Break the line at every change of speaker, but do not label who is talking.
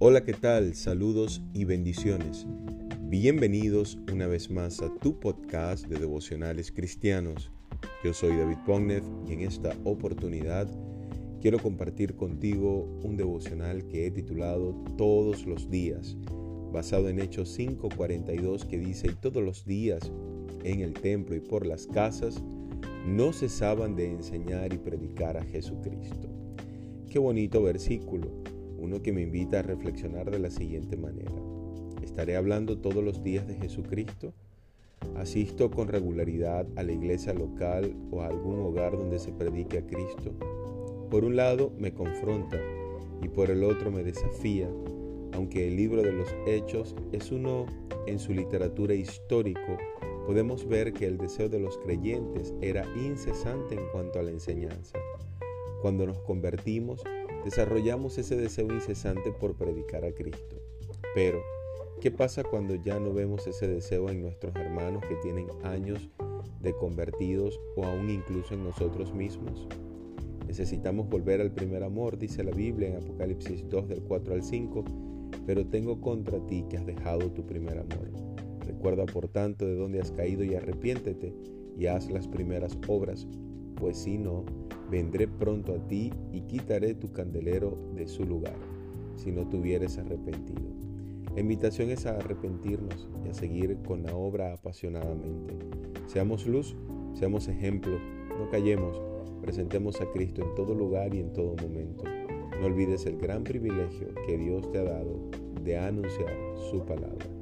Hola, ¿qué tal? Saludos y bendiciones. Bienvenidos una vez más a tu podcast de devocionales cristianos. Yo soy David Pognev y en esta oportunidad quiero compartir contigo un devocional que he titulado Todos los días, basado en Hechos 5:42 que dice, y todos los días en el templo y por las casas no cesaban de enseñar y predicar a Jesucristo. Qué bonito versículo, uno que me invita a reflexionar de la siguiente manera. ¿Estaré hablando todos los días de Jesucristo? ¿Asisto con regularidad a la iglesia local o a algún hogar donde se predique a Cristo? Por un lado me confronta y por el otro me desafía, aunque el libro de los Hechos es uno en su literatura histórico, podemos ver que el deseo de los creyentes era incesante en cuanto a la enseñanza. Cuando nos convertimos, desarrollamos ese deseo incesante por predicar a Cristo. Pero, ¿qué pasa cuando ya no vemos ese deseo en nuestros hermanos que tienen años de convertidos o aún incluso en nosotros mismos? Necesitamos volver al primer amor, dice la Biblia en Apocalipsis 2 del 4 al 5, pero tengo contra ti que has dejado tu primer amor. Recuerda por tanto de dónde has caído y arrepiéntete y haz las primeras obras, pues si no, vendré pronto a ti y quitaré tu candelero de su lugar, si no te hubieres arrepentido. La invitación es a arrepentirnos y a seguir con la obra apasionadamente. Seamos luz, seamos ejemplo, no callemos, presentemos a Cristo en todo lugar y en todo momento. No olvides el gran privilegio que Dios te ha dado de anunciar su palabra.